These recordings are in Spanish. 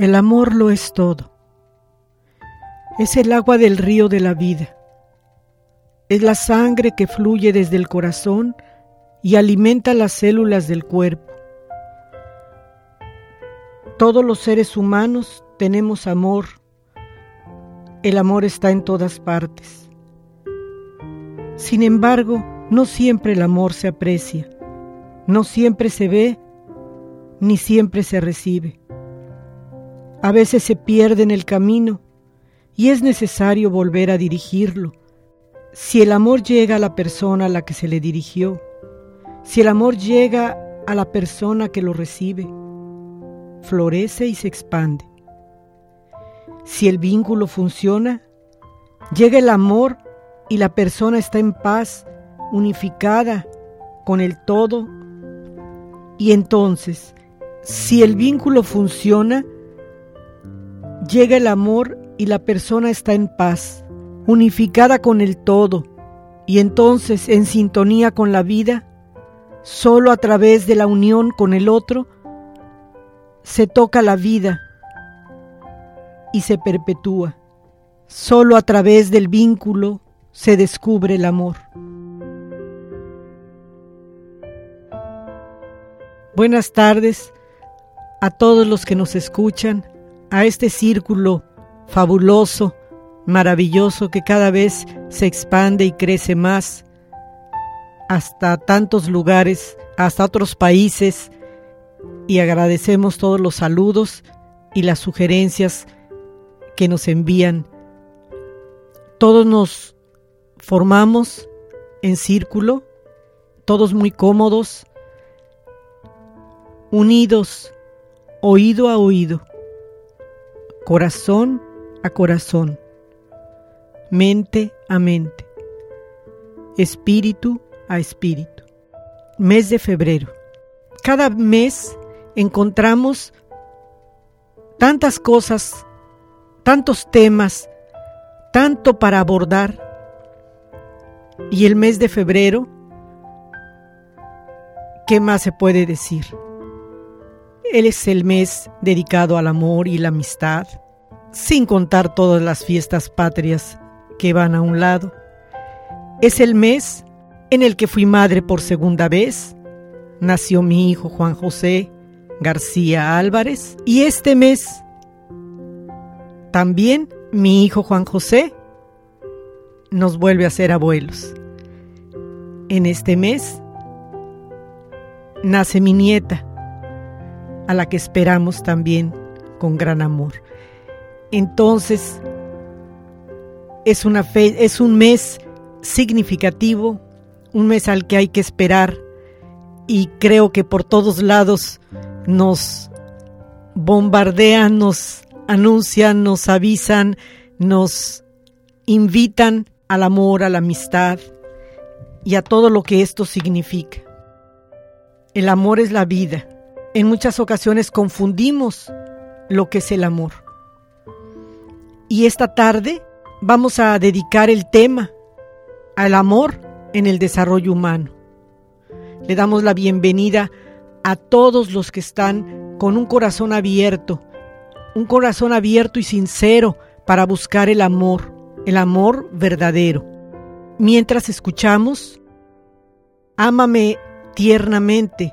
El amor lo es todo. Es el agua del río de la vida. Es la sangre que fluye desde el corazón y alimenta las células del cuerpo. Todos los seres humanos tenemos amor. El amor está en todas partes. Sin embargo, no siempre el amor se aprecia, no siempre se ve, ni siempre se recibe. A veces se pierde en el camino y es necesario volver a dirigirlo. Si el amor llega a la persona a la que se le dirigió, si el amor llega a la persona que lo recibe, florece y se expande. Si el vínculo funciona, llega el amor y la persona está en paz, unificada con el todo. Y entonces, si el vínculo funciona, llega el amor y la persona está en paz, unificada con el todo, y entonces en sintonía con la vida, solo a través de la unión con el otro, se toca la vida y se perpetúa. Solo a través del vínculo se descubre el amor. Buenas tardes a todos los que nos escuchan a este círculo fabuloso, maravilloso que cada vez se expande y crece más hasta tantos lugares, hasta otros países y agradecemos todos los saludos y las sugerencias que nos envían. Todos nos formamos en círculo, todos muy cómodos, unidos, oído a oído corazón a corazón, mente a mente, espíritu a espíritu. Mes de febrero. Cada mes encontramos tantas cosas, tantos temas, tanto para abordar. Y el mes de febrero, ¿qué más se puede decir? Él es el mes dedicado al amor y la amistad, sin contar todas las fiestas patrias que van a un lado. Es el mes en el que fui madre por segunda vez. Nació mi hijo Juan José García Álvarez y este mes también mi hijo Juan José nos vuelve a ser abuelos. En este mes nace mi nieta, a la que esperamos también con gran amor. Entonces, es, una fe, es un mes significativo, un mes al que hay que esperar y creo que por todos lados nos bombardean, nos anuncian, nos avisan, nos invitan al amor, a la amistad y a todo lo que esto significa. El amor es la vida. En muchas ocasiones confundimos lo que es el amor. Y esta tarde vamos a dedicar el tema al amor en el desarrollo humano. Le damos la bienvenida a todos los que están con un corazón abierto, un corazón abierto y sincero para buscar el amor, el amor verdadero. Mientras escuchamos, Ámame tiernamente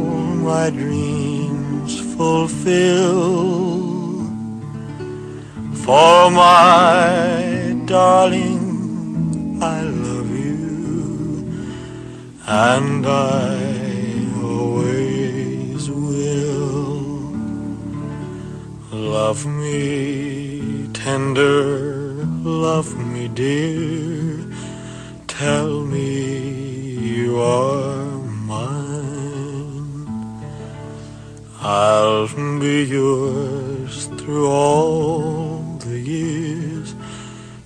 my dreams fulfill. For my darling, I love you, and I always will. Love me tender, love me dear, tell me you are I'll be yours through all the years,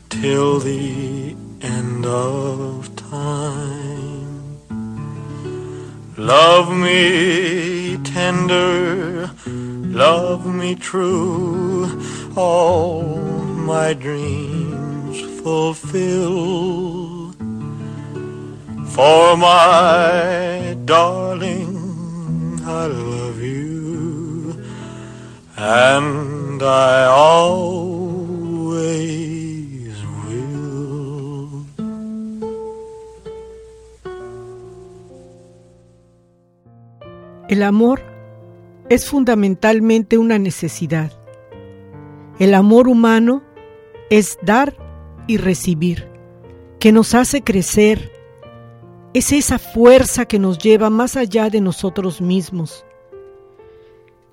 till the end of time. Love me tender, Love me true, all my dreams fulfill. For my darling, I love El amor es fundamentalmente una necesidad. El amor humano es dar y recibir, que nos hace crecer. Es esa fuerza que nos lleva más allá de nosotros mismos.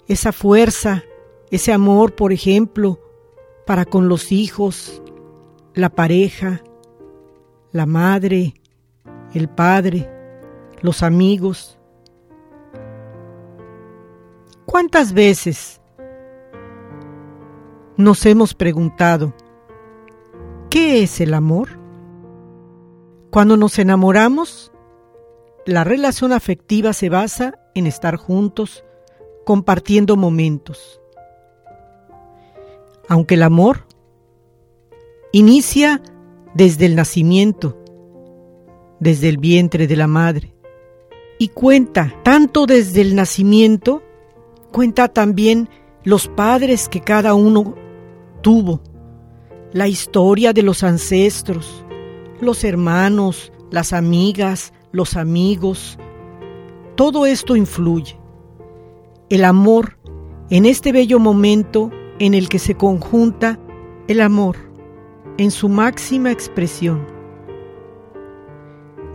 Esa fuerza, ese amor, por ejemplo, para con los hijos, la pareja, la madre, el padre, los amigos, ¿Cuántas veces nos hemos preguntado, ¿qué es el amor? Cuando nos enamoramos, la relación afectiva se basa en estar juntos, compartiendo momentos. Aunque el amor inicia desde el nacimiento, desde el vientre de la madre, y cuenta tanto desde el nacimiento Cuenta también los padres que cada uno tuvo, la historia de los ancestros, los hermanos, las amigas, los amigos, todo esto influye. El amor, en este bello momento en el que se conjunta el amor en su máxima expresión.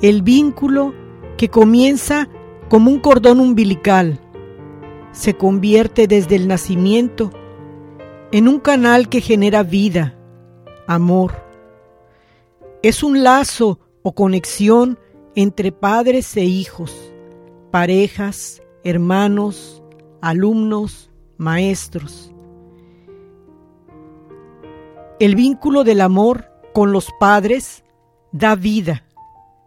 El vínculo que comienza como un cordón umbilical se convierte desde el nacimiento en un canal que genera vida, amor. Es un lazo o conexión entre padres e hijos, parejas, hermanos, alumnos, maestros. El vínculo del amor con los padres da vida,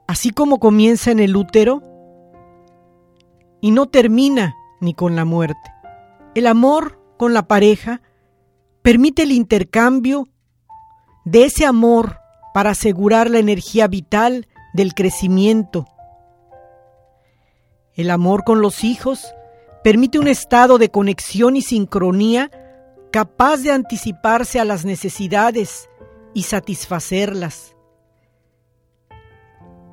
así como comienza en el útero y no termina ni con la muerte. El amor con la pareja permite el intercambio de ese amor para asegurar la energía vital del crecimiento. El amor con los hijos permite un estado de conexión y sincronía capaz de anticiparse a las necesidades y satisfacerlas.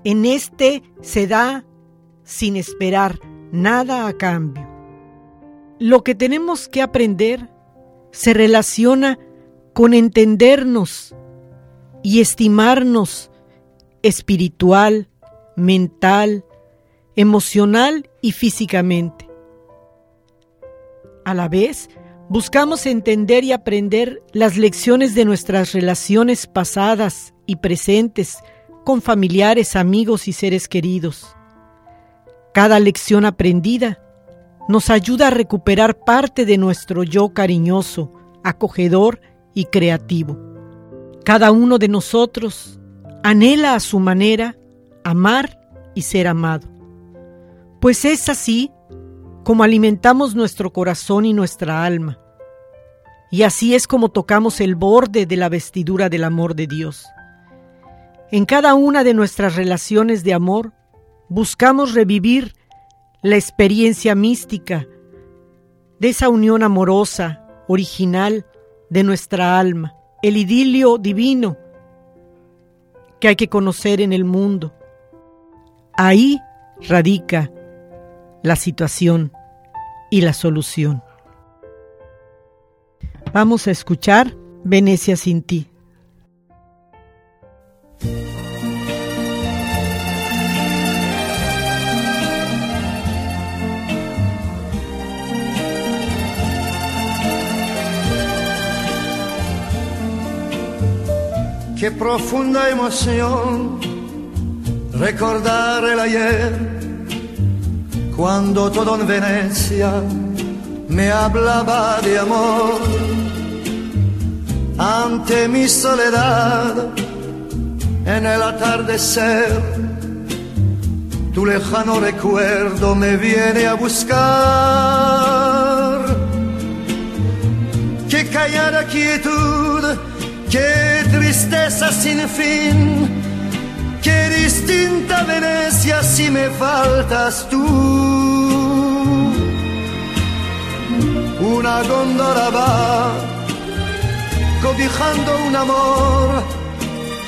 En este se da sin esperar nada a cambio. Lo que tenemos que aprender se relaciona con entendernos y estimarnos espiritual, mental, emocional y físicamente. A la vez, Buscamos entender y aprender las lecciones de nuestras relaciones pasadas y presentes con familiares, amigos y seres queridos. Cada lección aprendida nos ayuda a recuperar parte de nuestro yo cariñoso, acogedor y creativo. Cada uno de nosotros anhela a su manera amar y ser amado. Pues es así como alimentamos nuestro corazón y nuestra alma. Y así es como tocamos el borde de la vestidura del amor de Dios. En cada una de nuestras relaciones de amor buscamos revivir la experiencia mística de esa unión amorosa, original de nuestra alma, el idilio divino que hay que conocer en el mundo. Ahí radica la situación y la solución. Vamos a escuchar Venecia sin ti. Qué profunda emoción recordar el ayer cuando todo en Venecia me hablaba de amor. Ante mi soledad, en el atardecer, tu lejano recuerdo me viene a buscar. Qué callada quietud, qué tristeza sin fin Qué distinta Venecia si me faltas tú. Una góndola va cobijando un amor,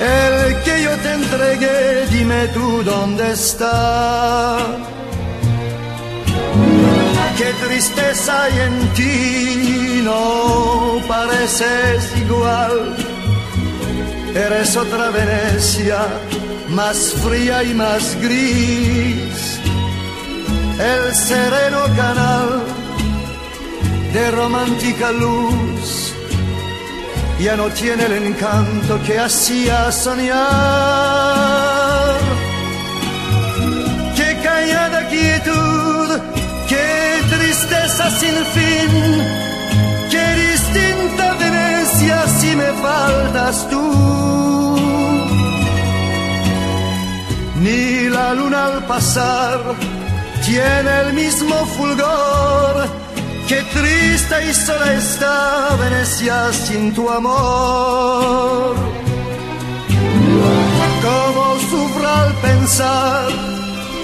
el que yo te entregué, dime tú dónde está. Qué tristeza hay en ti, no pareces igual, eres otra Venecia más fría y más gris, el sereno canal de romántica luz. Ya no tiene el encanto que hacía soñar. Qué callada quietud, qué tristeza sin fin, pasar tiene el mismo fulgor. Qué triste y sola está Venecia sin tu amor. Cómo sufro al pensar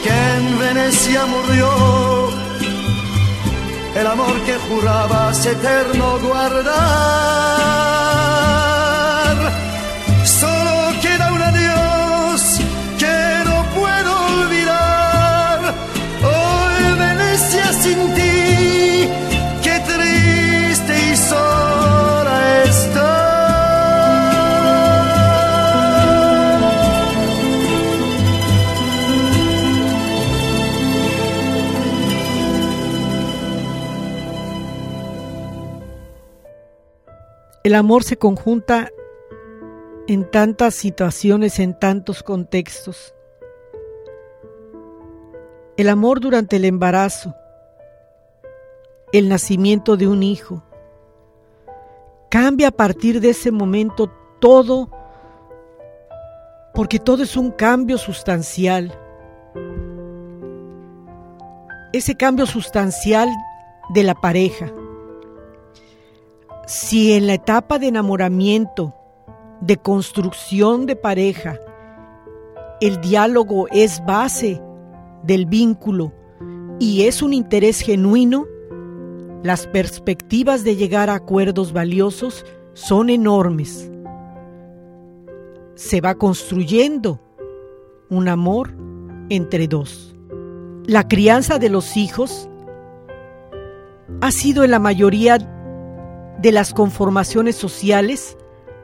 que en Venecia murió el amor que jurabas eterno guardar. El amor se conjunta en tantas situaciones, en tantos contextos. El amor durante el embarazo, el nacimiento de un hijo. Cambia a partir de ese momento todo, porque todo es un cambio sustancial. Ese cambio sustancial de la pareja. Si en la etapa de enamoramiento de construcción de pareja, el diálogo es base del vínculo y es un interés genuino, las perspectivas de llegar a acuerdos valiosos son enormes. Se va construyendo un amor entre dos. La crianza de los hijos ha sido en la mayoría de las conformaciones sociales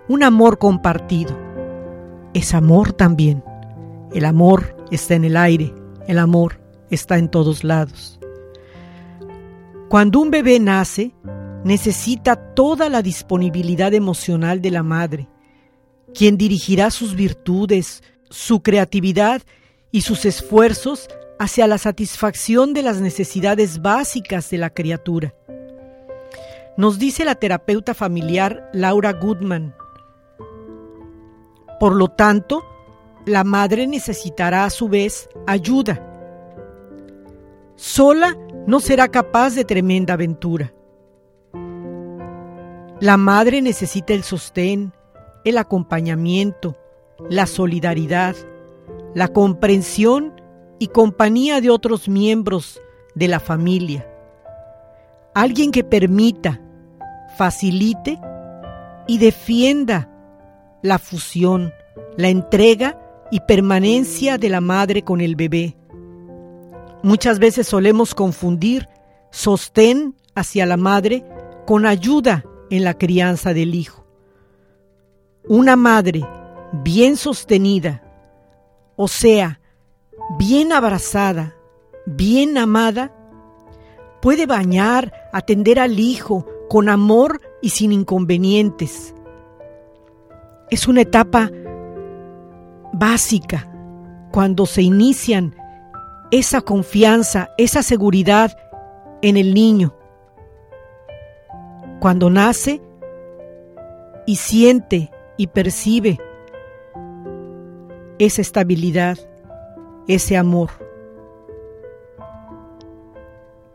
un amor compartido. Es amor también. El amor está en el aire, el amor está en todos lados. Cuando un bebé nace, necesita toda la disponibilidad emocional de la madre, quien dirigirá sus virtudes, su creatividad y sus esfuerzos hacia la satisfacción de las necesidades básicas de la criatura. Nos dice la terapeuta familiar Laura Goodman, por lo tanto, la madre necesitará a su vez ayuda. Sola no será capaz de tremenda aventura. La madre necesita el sostén, el acompañamiento, la solidaridad, la comprensión y compañía de otros miembros de la familia. Alguien que permita, facilite y defienda la fusión, la entrega y permanencia de la madre con el bebé. Muchas veces solemos confundir sostén hacia la madre con ayuda en la crianza del hijo. Una madre bien sostenida, o sea, bien abrazada, bien amada, puede bañar, atender al hijo con amor y sin inconvenientes es una etapa básica cuando se inician esa confianza, esa seguridad en el niño. Cuando nace y siente y percibe esa estabilidad, ese amor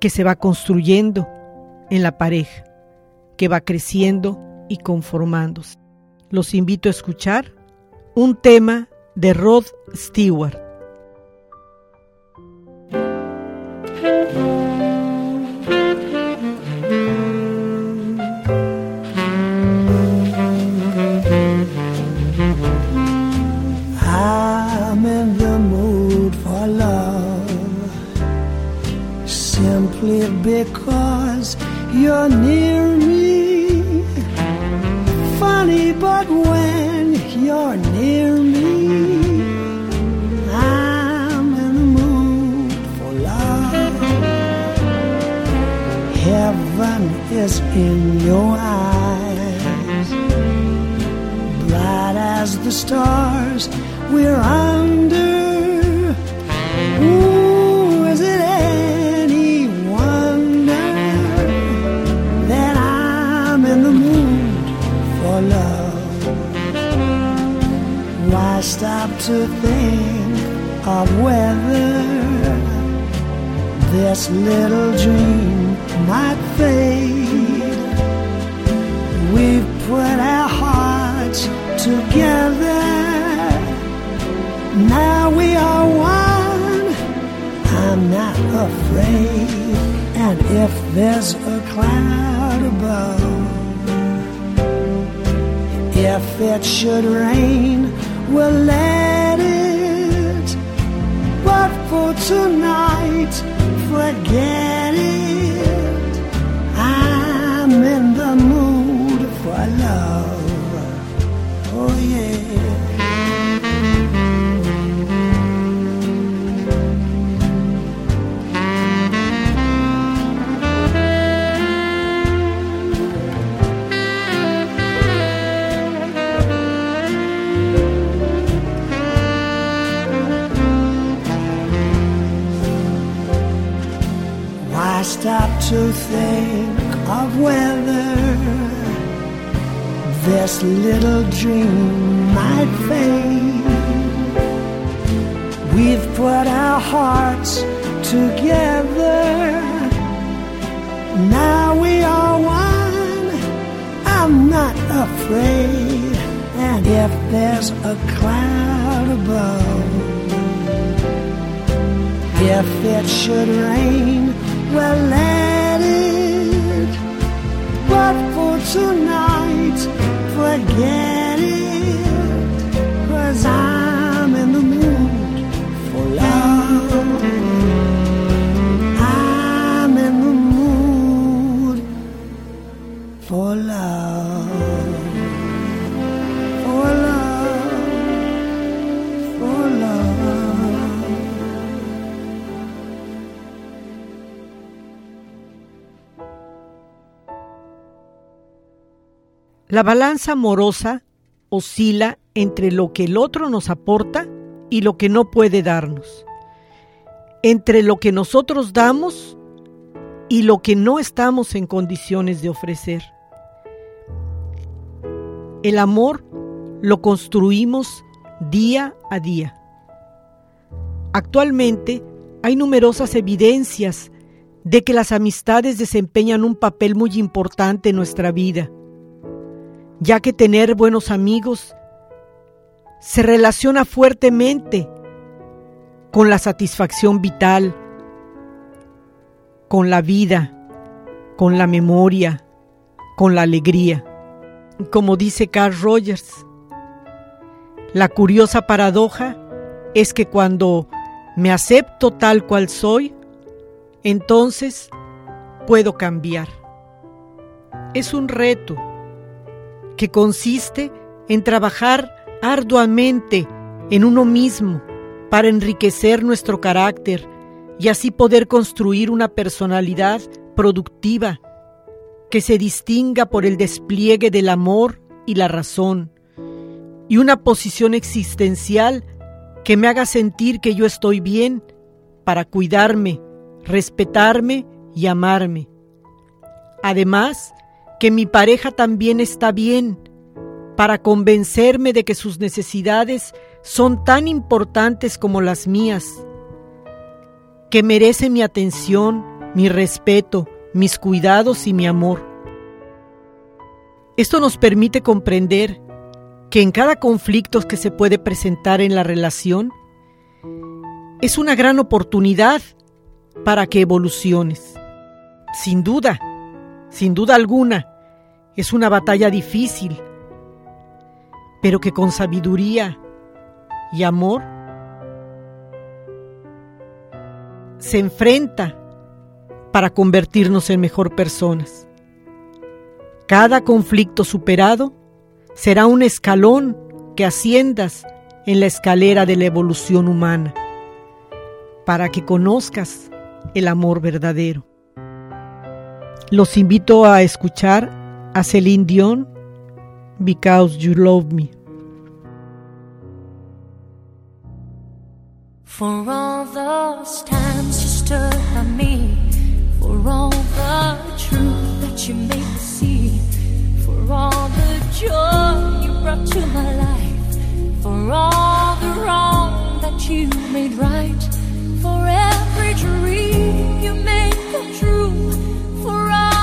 que se va construyendo en la pareja, que va creciendo y conformándose los invito a escuchar un tema de Rod Stewart. Because you're near me. Funny, but when you're near me, I'm in the mood for love. Heaven is in your eyes, bright as the stars we're under. To think of whether this little dream might fade? We've put our hearts together. Now we are one. I'm not afraid. And if there's a cloud above, if it should rain, we'll let. But for tonight, forget it. To think of whether this little dream might fade. We've put our hearts together. Now we are one. I'm not afraid. And if there's a cloud above, if it should rain, well, let. But for tonight, forget La balanza amorosa oscila entre lo que el otro nos aporta y lo que no puede darnos, entre lo que nosotros damos y lo que no estamos en condiciones de ofrecer. El amor lo construimos día a día. Actualmente hay numerosas evidencias de que las amistades desempeñan un papel muy importante en nuestra vida ya que tener buenos amigos se relaciona fuertemente con la satisfacción vital, con la vida, con la memoria, con la alegría. Como dice Carl Rogers, la curiosa paradoja es que cuando me acepto tal cual soy, entonces puedo cambiar. Es un reto que consiste en trabajar arduamente en uno mismo para enriquecer nuestro carácter y así poder construir una personalidad productiva que se distinga por el despliegue del amor y la razón y una posición existencial que me haga sentir que yo estoy bien para cuidarme, respetarme y amarme. Además, que mi pareja también está bien, para convencerme de que sus necesidades son tan importantes como las mías, que merece mi atención, mi respeto, mis cuidados y mi amor. Esto nos permite comprender que en cada conflicto que se puede presentar en la relación es una gran oportunidad para que evoluciones. Sin duda, sin duda alguna, es una batalla difícil, pero que con sabiduría y amor se enfrenta para convertirnos en mejor personas. Cada conflicto superado será un escalón que asciendas en la escalera de la evolución humana, para que conozcas el amor verdadero. Los invito a escuchar a Celine Dion, Because You Love Me. For all those times you stood by me, for all the truth that you made me see, for all the joy you brought to my life, for all the wrong that you made right, for every dream you made come true, for all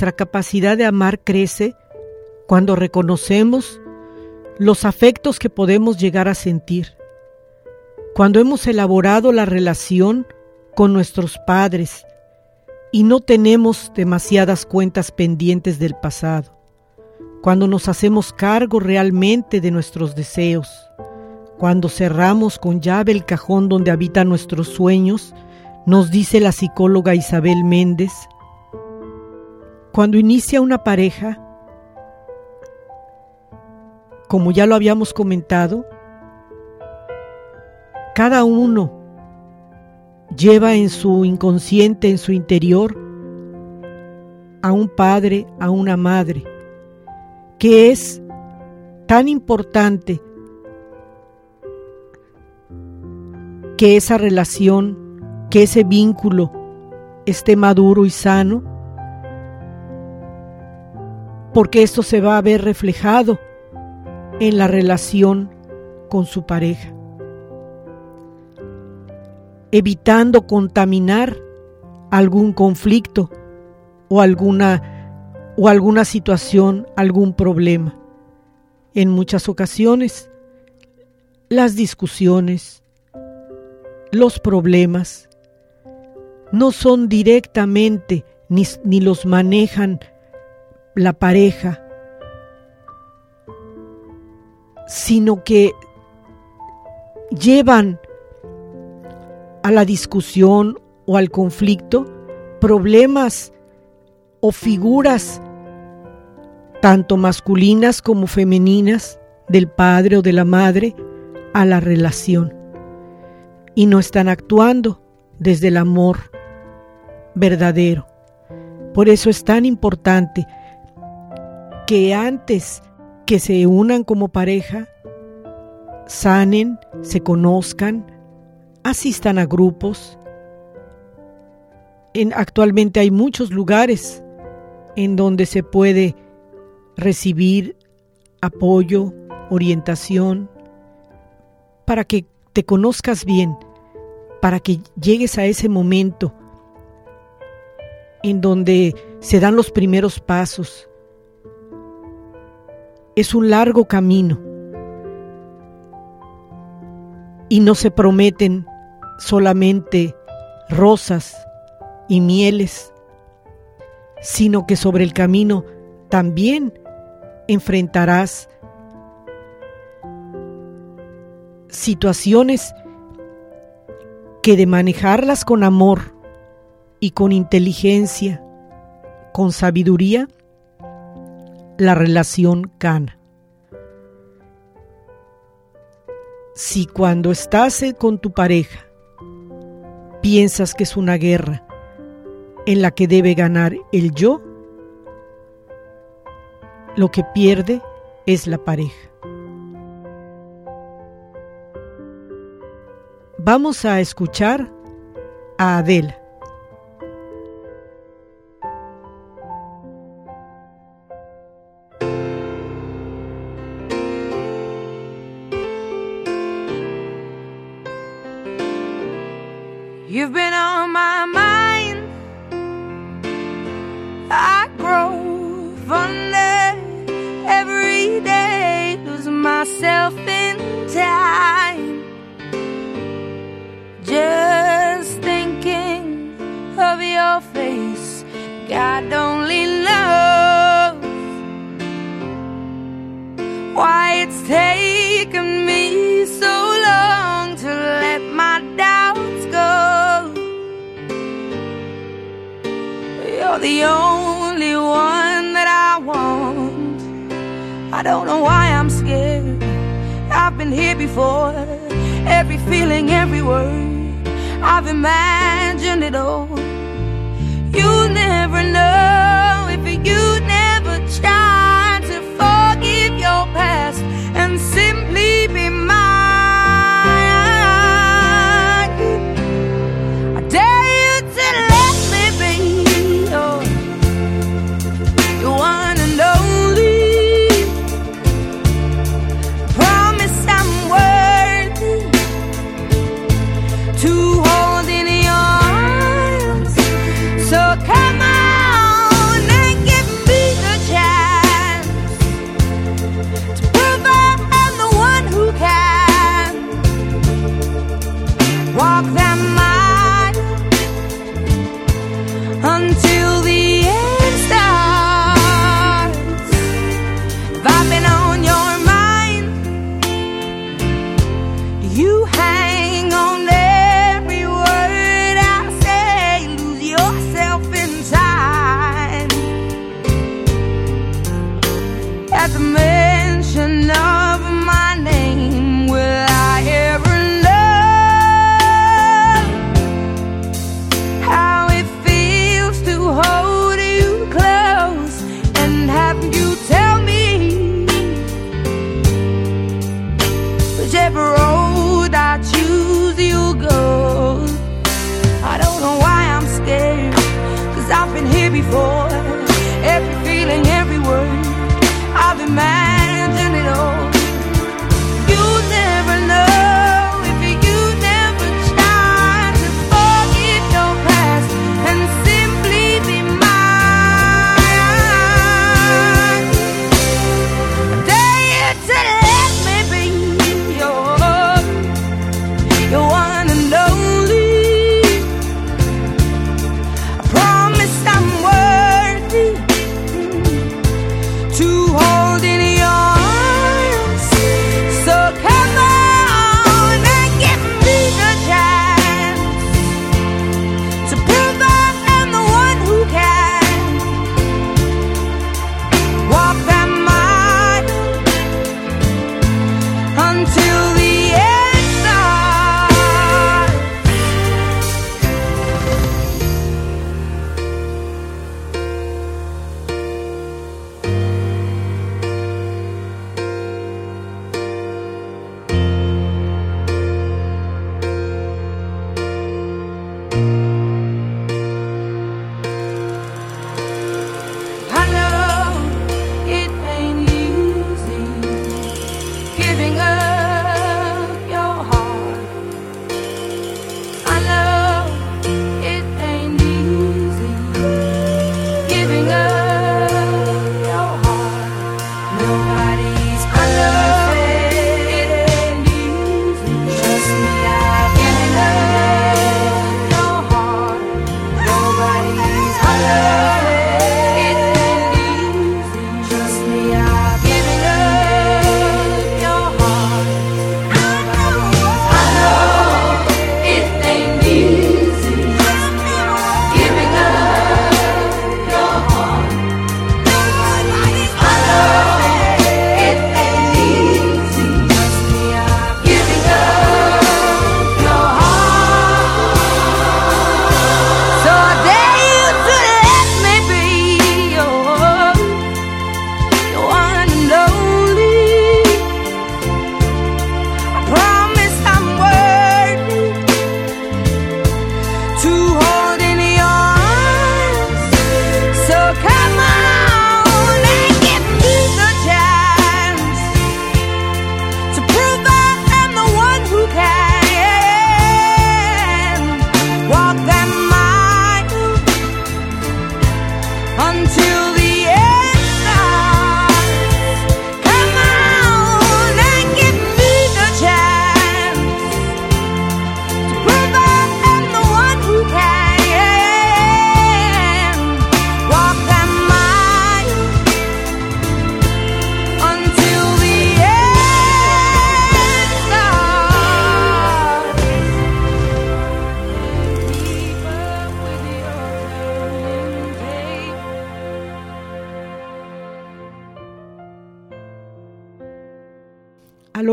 Nuestra capacidad de amar crece cuando reconocemos los afectos que podemos llegar a sentir, cuando hemos elaborado la relación con nuestros padres y no tenemos demasiadas cuentas pendientes del pasado, cuando nos hacemos cargo realmente de nuestros deseos, cuando cerramos con llave el cajón donde habitan nuestros sueños, nos dice la psicóloga Isabel Méndez, cuando inicia una pareja, como ya lo habíamos comentado, cada uno lleva en su inconsciente, en su interior, a un padre, a una madre, que es tan importante que esa relación, que ese vínculo esté maduro y sano, porque esto se va a ver reflejado en la relación con su pareja, evitando contaminar algún conflicto o alguna, o alguna situación, algún problema. En muchas ocasiones, las discusiones, los problemas, no son directamente ni, ni los manejan la pareja, sino que llevan a la discusión o al conflicto problemas o figuras tanto masculinas como femeninas del padre o de la madre a la relación y no están actuando desde el amor verdadero. Por eso es tan importante que antes que se unan como pareja, sanen, se conozcan, asistan a grupos. En, actualmente hay muchos lugares en donde se puede recibir apoyo, orientación, para que te conozcas bien, para que llegues a ese momento en donde se dan los primeros pasos, es un largo camino. Y no se prometen solamente rosas y mieles, sino que sobre el camino también enfrentarás situaciones que de manejarlas con amor y con inteligencia, con sabiduría, la relación cana. Si cuando estás con tu pareja piensas que es una guerra en la que debe ganar el yo, lo que pierde es la pareja. Vamos a escuchar a Adela. My mind. I grow fonder every day, lose myself in time. Just thinking of your face, God the only one that I want. I don't know why I'm scared. I've been here before. Every feeling, every word. I've imagined it all. You never know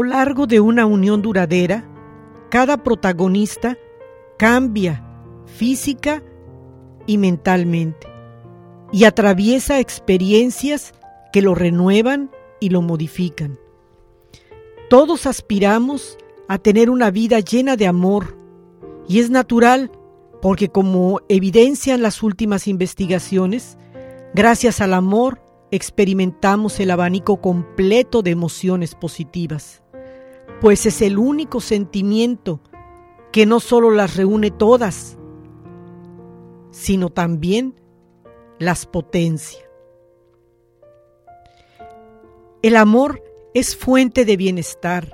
largo de una unión duradera, cada protagonista cambia física y mentalmente y atraviesa experiencias que lo renuevan y lo modifican. Todos aspiramos a tener una vida llena de amor y es natural porque como evidencian las últimas investigaciones, gracias al amor experimentamos el abanico completo de emociones positivas pues es el único sentimiento que no solo las reúne todas, sino también las potencia. El amor es fuente de bienestar,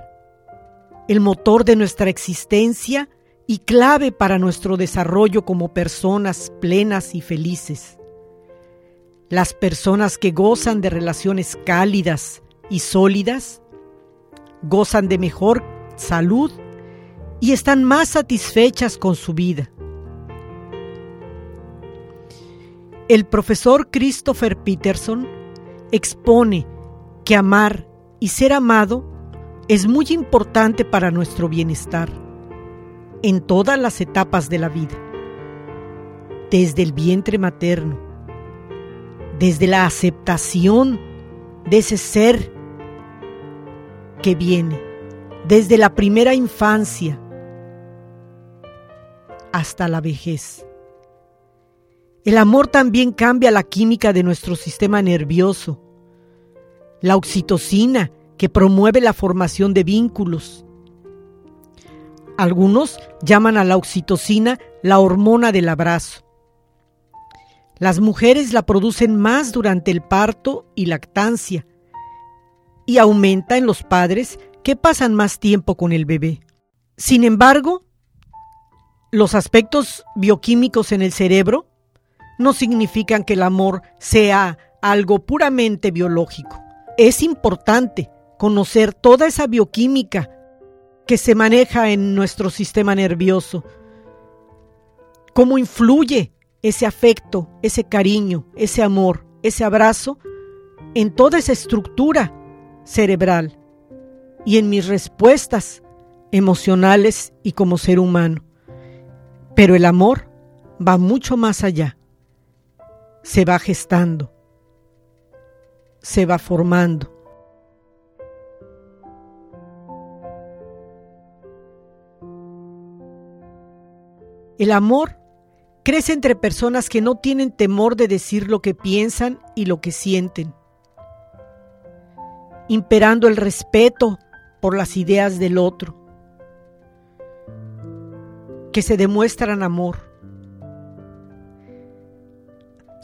el motor de nuestra existencia y clave para nuestro desarrollo como personas plenas y felices. Las personas que gozan de relaciones cálidas y sólidas gozan de mejor salud y están más satisfechas con su vida. El profesor Christopher Peterson expone que amar y ser amado es muy importante para nuestro bienestar en todas las etapas de la vida, desde el vientre materno, desde la aceptación de ese ser que viene, desde la primera infancia hasta la vejez. El amor también cambia la química de nuestro sistema nervioso. La oxitocina, que promueve la formación de vínculos. Algunos llaman a la oxitocina la hormona del abrazo. Las mujeres la producen más durante el parto y lactancia y aumenta en los padres que pasan más tiempo con el bebé. Sin embargo, los aspectos bioquímicos en el cerebro no significan que el amor sea algo puramente biológico. Es importante conocer toda esa bioquímica que se maneja en nuestro sistema nervioso, cómo influye ese afecto, ese cariño, ese amor, ese abrazo en toda esa estructura cerebral y en mis respuestas emocionales y como ser humano. Pero el amor va mucho más allá se va gestando, se va formando. El amor crece entre personas que no tienen temor de decir lo que piensan y lo que sienten, imperando el respeto por las ideas del otro, que se demuestran amor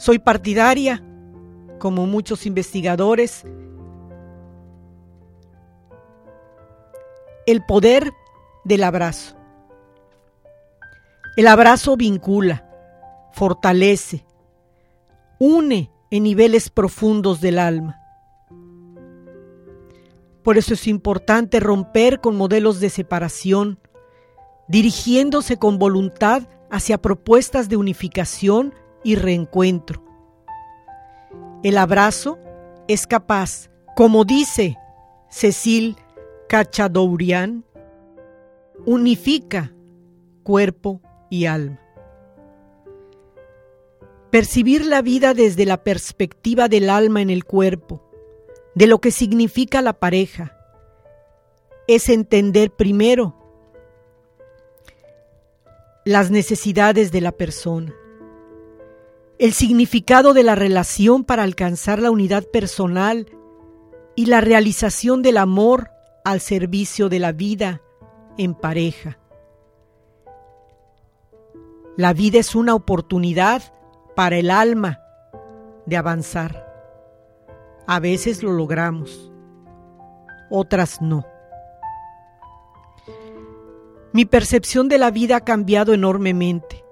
soy partidaria, como muchos investigadores, el poder del abrazo. El abrazo vincula, fortalece, une en niveles profundos del alma. Por eso es importante romper con modelos de separación, dirigiéndose con voluntad hacia propuestas de unificación y reencuentro. El abrazo es capaz, como dice Cecil Cachadourian, unifica cuerpo y alma. Percibir la vida desde la perspectiva del alma en el cuerpo, de lo que significa la pareja, es entender primero las necesidades de la persona el significado de la relación para alcanzar la unidad personal y la realización del amor al servicio de la vida en pareja. La vida es una oportunidad para el alma de avanzar. A veces lo logramos, otras no. Mi percepción de la vida ha cambiado enormemente.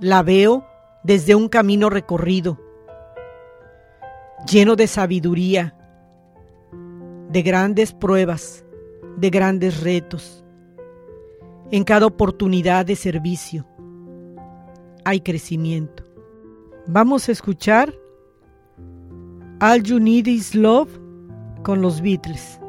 La veo desde un camino recorrido, lleno de sabiduría, de grandes pruebas, de grandes retos. En cada oportunidad de servicio hay crecimiento. Vamos a escuchar All You Need Is Love con los Beatles.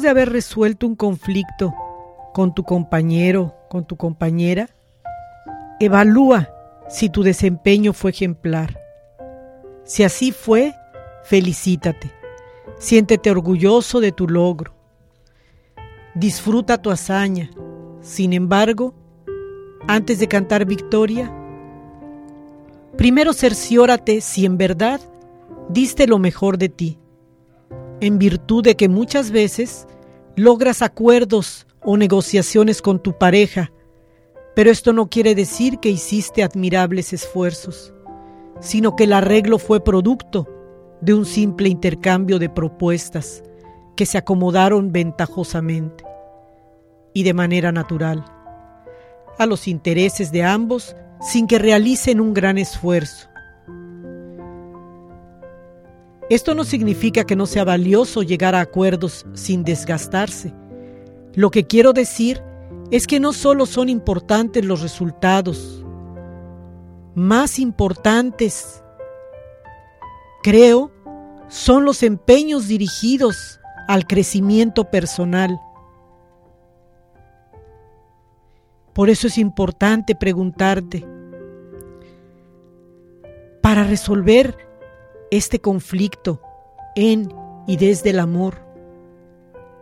De haber resuelto un conflicto con tu compañero, con tu compañera, evalúa si tu desempeño fue ejemplar. Si así fue, felicítate. Siéntete orgulloso de tu logro. Disfruta tu hazaña. Sin embargo, antes de cantar victoria, primero cerciórate si en verdad diste lo mejor de ti, en virtud de que muchas veces logras acuerdos o negociaciones con tu pareja, pero esto no quiere decir que hiciste admirables esfuerzos, sino que el arreglo fue producto de un simple intercambio de propuestas que se acomodaron ventajosamente y de manera natural a los intereses de ambos sin que realicen un gran esfuerzo. Esto no significa que no sea valioso llegar a acuerdos sin desgastarse. Lo que quiero decir es que no solo son importantes los resultados, más importantes, creo, son los empeños dirigidos al crecimiento personal. Por eso es importante preguntarte, para resolver este conflicto en y desde el amor,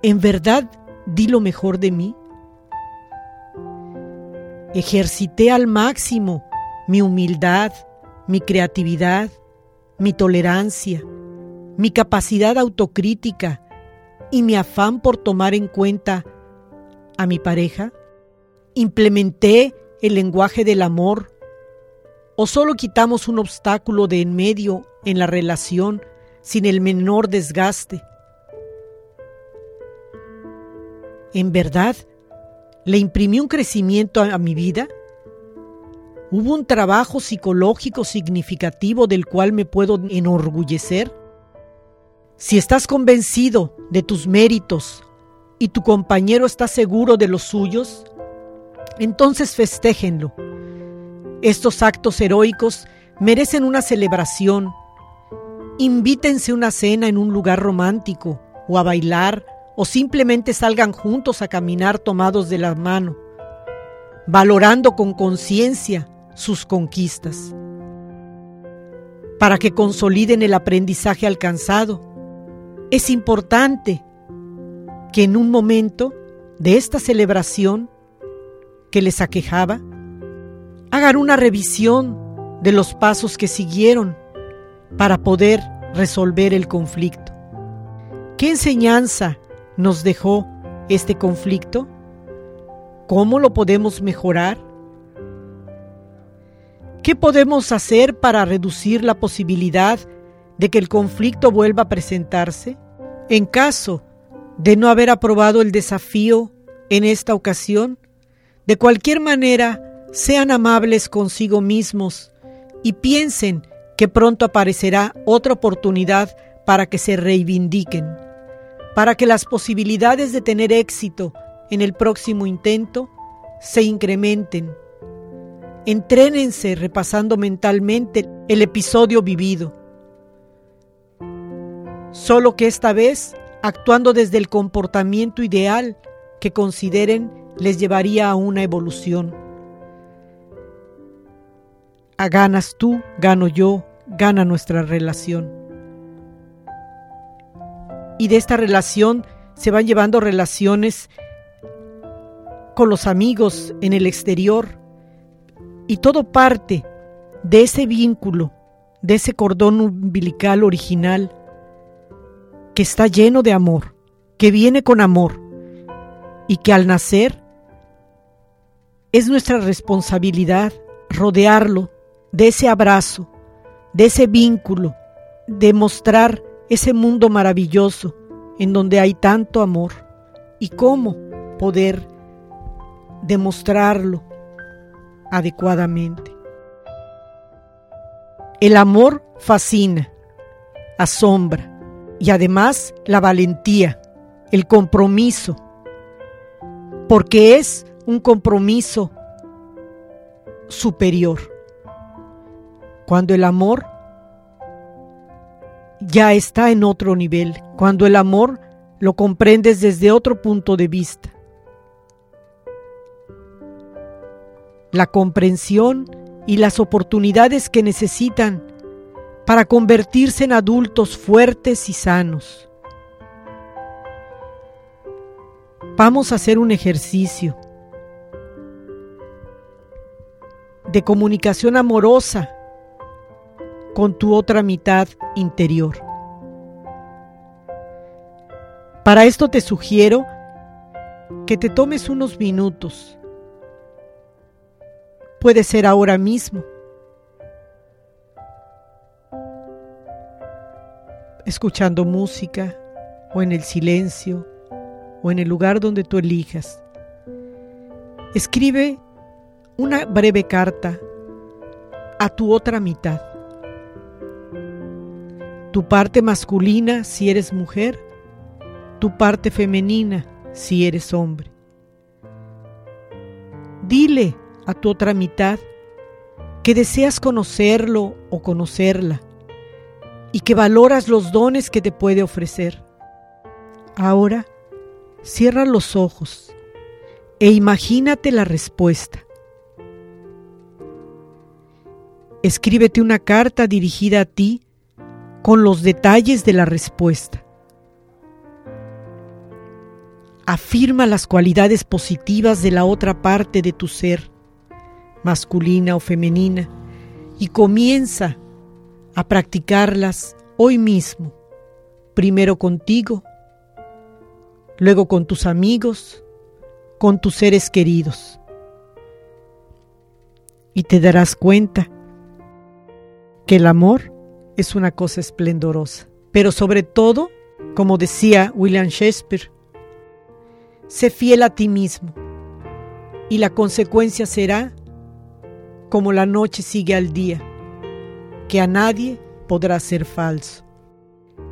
¿en verdad di lo mejor de mí? Ejercité al máximo mi humildad, mi creatividad, mi tolerancia, mi capacidad autocrítica y mi afán por tomar en cuenta a mi pareja? ¿Implementé el lenguaje del amor? ¿O solo quitamos un obstáculo de en medio en la relación sin el menor desgaste? ¿En verdad le imprimí un crecimiento a, mi vida? ¿Hubo un trabajo psicológico significativo del cual me puedo enorgullecer? Si estás convencido de tus méritos y tu compañero está seguro de los suyos, entonces festéjenlo. Estos actos heroicos merecen una celebración. Invítense una cena en un lugar romántico, o a bailar, o simplemente salgan juntos a caminar tomados de la mano, valorando con conciencia sus conquistas. Para que consoliden el aprendizaje alcanzado, es importante que en un momento de esta celebración que les aquejaba, hagan una revisión de los pasos que siguieron para poder resolver el conflicto. ¿Qué enseñanza nos dejó este conflicto? ¿Cómo lo podemos mejorar? ¿Qué podemos hacer para reducir la posibilidad de que el conflicto vuelva a presentarse? En caso de no haber aprobado el desafío en esta ocasión, de cualquier manera, sean amables consigo mismos y piensen que pronto aparecerá otra oportunidad para que se reivindiquen, para que las posibilidades de tener éxito en el próximo intento se incrementen. Entrénense repasando mentalmente el episodio vivido. Solo que esta vez actuando desde el comportamiento ideal que consideren les llevaría a una evolución. A ganas tú, gano yo, gana nuestra relación. Y de esta relación se van llevando relaciones con los amigos en el exterior. Y todo parte de ese vínculo, de ese cordón umbilical original que está lleno de amor, que viene con amor y que al nacer es nuestra responsabilidad rodearlo de ese abrazo, de ese vínculo, de mostrar ese mundo maravilloso en donde hay tanto amor y cómo poder demostrarlo adecuadamente. El amor fascina, asombra y además la valentía, el compromiso, porque es un compromiso superior. Cuando el amor ya está en otro nivel, cuando el amor lo comprendes desde otro punto de vista. La comprensión y las oportunidades que necesitan para convertirse en adultos fuertes y sanos. Vamos a hacer un ejercicio de comunicación amorosa con tu otra mitad interior. Para esto te sugiero que te tomes unos minutos. Puede ser ahora mismo. Escuchando música o en el silencio o en el lugar donde tú elijas. Escribe una breve carta a tu otra mitad. Tu parte masculina si eres mujer, tu parte femenina si eres hombre. Dile a tu otra mitad que deseas conocerlo o conocerla y que valoras los dones que te puede ofrecer. Ahora, cierra los ojos e imagínate la respuesta. Escríbete una carta dirigida a ti con los detalles de la respuesta. Afirma las cualidades positivas de la otra parte de tu ser, masculina o femenina, y comienza a practicarlas hoy mismo, primero contigo, luego con tus amigos, con tus seres queridos. Y te darás cuenta que el amor es una cosa esplendorosa. Pero sobre todo, como decía William Shakespeare, sé fiel a ti mismo y la consecuencia será como la noche sigue al día, que a nadie podrá ser falso.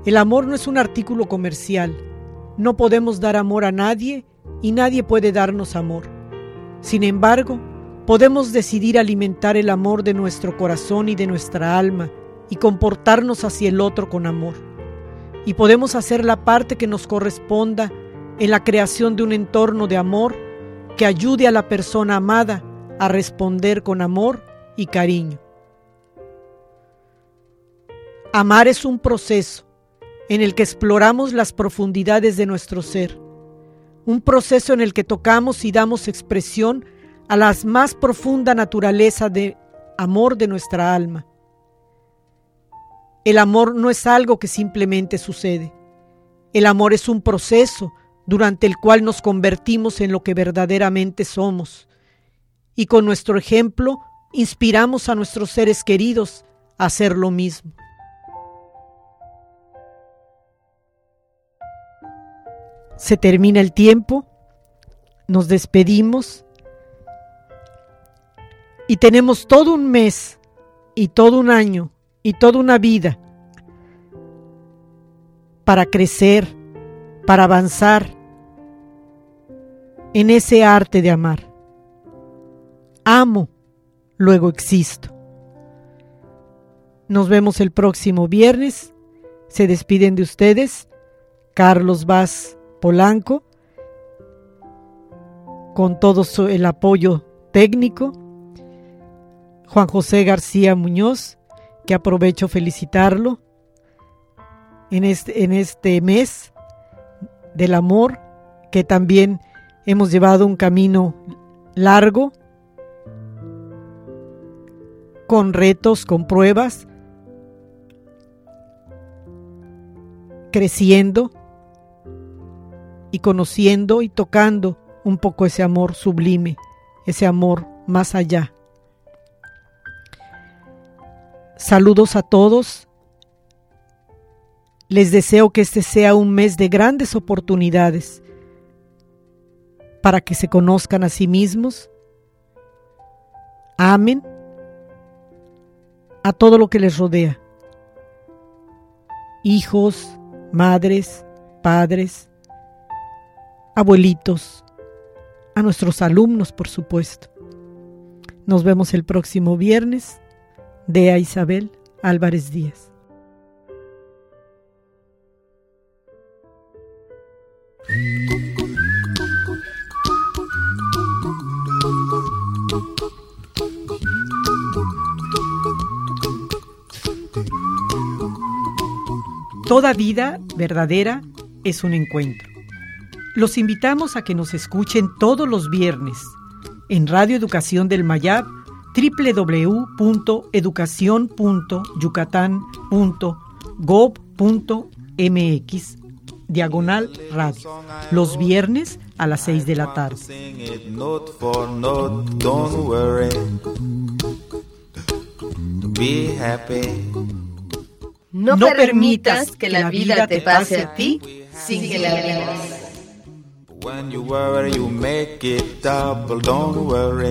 El amor no es un artículo comercial, No podemos dar amor a nadie y nadie puede darnos amor. Sin embargo, podemos decidir alimentar el amor de nuestro corazón y de nuestra alma y comportarnos hacia el otro con amor. Y podemos hacer la parte que nos corresponda en la creación de un entorno de amor que ayude a la persona amada a responder con amor y cariño. Amar es un proceso en el que exploramos las profundidades de nuestro ser, un proceso en el que tocamos y damos expresión a la más profunda naturaleza de amor de nuestra alma. El amor no es algo que simplemente sucede. El amor es un proceso durante el cual nos convertimos en lo que verdaderamente somos. Y con nuestro ejemplo inspiramos a nuestros seres queridos a hacer lo mismo. Se termina el tiempo, nos despedimos y tenemos todo un mes y todo un año y toda una vida para crecer, para avanzar en ese arte de amar. Amo, luego existo. Nos vemos el próximo viernes. Se despiden de ustedes Carlos Vaz Polanco con todo el apoyo técnico. Juan José García Muñoz, que aprovecho felicitarlo en este, en este mes del amor, que también hemos llevado un camino largo, con retos, con pruebas, creciendo y conociendo y tocando un poco ese amor sublime, ese amor más allá. Saludos a todos. Les deseo que este sea un mes de grandes oportunidades para que se conozcan a sí mismos, amen a todo lo que les rodea. Hijos, madres, padres, abuelitos, a nuestros alumnos, por supuesto. Nos vemos el próximo viernes. Dea Isabel Álvarez Díaz. Toda vida verdadera es un encuentro. Los invitamos a que nos escuchen todos los viernes en Radio Educación del Mayab www.educacion.yucatán.gov.mx diagonal radio los viernes a las 6 de la tarde. No, No permitas que la vida te pase a ti sin que la vivas. When you worry, you make it double, don't worry.